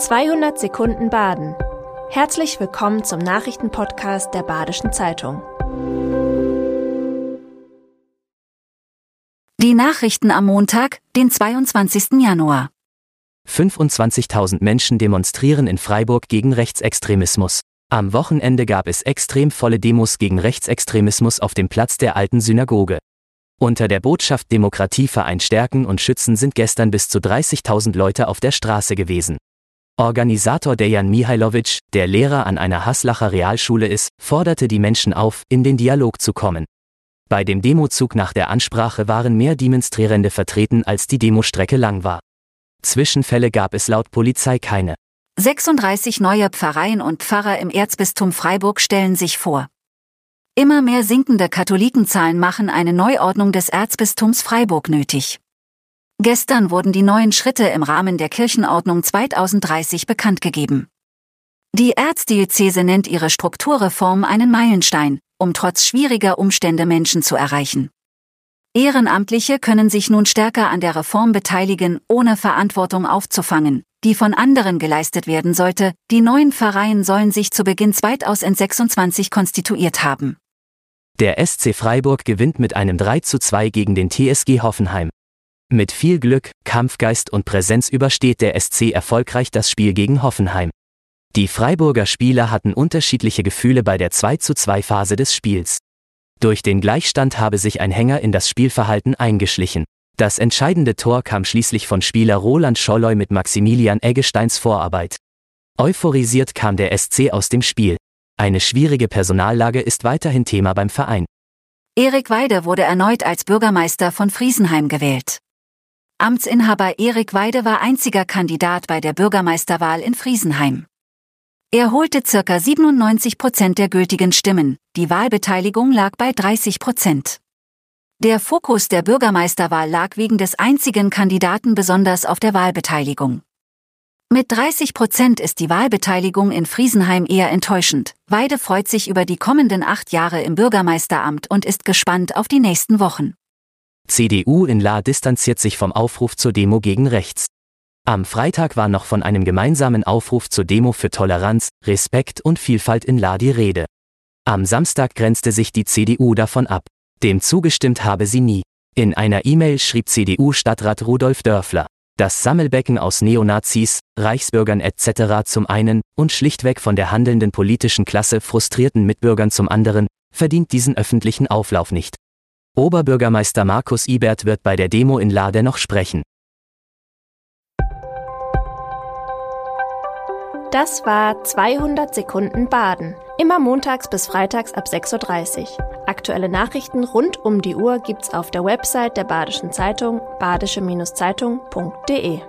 200 Sekunden Baden. Herzlich willkommen zum Nachrichtenpodcast der Badischen Zeitung. Die Nachrichten am Montag, den 22. Januar. 25.000 Menschen demonstrieren in Freiburg gegen Rechtsextremismus. Am Wochenende gab es extrem volle Demos gegen Rechtsextremismus auf dem Platz der alten Synagoge. Unter der Botschaft Demokratieverein stärken und schützen sind gestern bis zu 30.000 Leute auf der Straße gewesen. Organisator Dejan Mihailovic, der Lehrer an einer Haslacher Realschule ist, forderte die Menschen auf, in den Dialog zu kommen. Bei dem Demozug nach der Ansprache waren mehr Demonstrierende vertreten, als die Demostrecke lang war. Zwischenfälle gab es laut Polizei keine. 36 neue Pfarreien und Pfarrer im Erzbistum Freiburg stellen sich vor. Immer mehr sinkende Katholikenzahlen machen eine Neuordnung des Erzbistums Freiburg nötig. Gestern wurden die neuen Schritte im Rahmen der Kirchenordnung 2030 bekannt gegeben. Die Erzdiözese nennt ihre Strukturreform einen Meilenstein, um trotz schwieriger Umstände Menschen zu erreichen. Ehrenamtliche können sich nun stärker an der Reform beteiligen, ohne Verantwortung aufzufangen, die von anderen geleistet werden sollte. Die neuen Pfarreien sollen sich zu Beginn 2026 konstituiert haben. Der SC Freiburg gewinnt mit einem 3 zu 2 gegen den TSG Hoffenheim. Mit viel Glück, Kampfgeist und Präsenz übersteht der SC erfolgreich das Spiel gegen Hoffenheim. Die Freiburger Spieler hatten unterschiedliche Gefühle bei der 2 zu 2 Phase des Spiels. Durch den Gleichstand habe sich ein Hänger in das Spielverhalten eingeschlichen. Das entscheidende Tor kam schließlich von Spieler Roland Scholloy mit Maximilian Eggesteins Vorarbeit. Euphorisiert kam der SC aus dem Spiel. Eine schwierige Personallage ist weiterhin Thema beim Verein. Erik Weide wurde erneut als Bürgermeister von Friesenheim gewählt. Amtsinhaber Erik Weide war einziger Kandidat bei der Bürgermeisterwahl in Friesenheim. Er holte circa 97 Prozent der gültigen Stimmen, die Wahlbeteiligung lag bei 30 Prozent. Der Fokus der Bürgermeisterwahl lag wegen des einzigen Kandidaten besonders auf der Wahlbeteiligung. Mit 30 Prozent ist die Wahlbeteiligung in Friesenheim eher enttäuschend. Weide freut sich über die kommenden acht Jahre im Bürgermeisteramt und ist gespannt auf die nächsten Wochen. CDU in La distanziert sich vom Aufruf zur Demo gegen rechts. Am Freitag war noch von einem gemeinsamen Aufruf zur Demo für Toleranz, Respekt und Vielfalt in La die Rede. Am Samstag grenzte sich die CDU davon ab. Dem zugestimmt habe sie nie. In einer E-Mail schrieb CDU-Stadtrat Rudolf Dörfler, das Sammelbecken aus Neonazis, Reichsbürgern etc. zum einen und schlichtweg von der handelnden politischen Klasse frustrierten Mitbürgern zum anderen, verdient diesen öffentlichen Auflauf nicht. Oberbürgermeister Markus Ibert wird bei der Demo in Lade noch sprechen. Das war 200 Sekunden Baden. Immer montags bis freitags ab 6.30 Uhr. Aktuelle Nachrichten rund um die Uhr gibt's auf der Website der Badischen Zeitung badische-zeitung.de.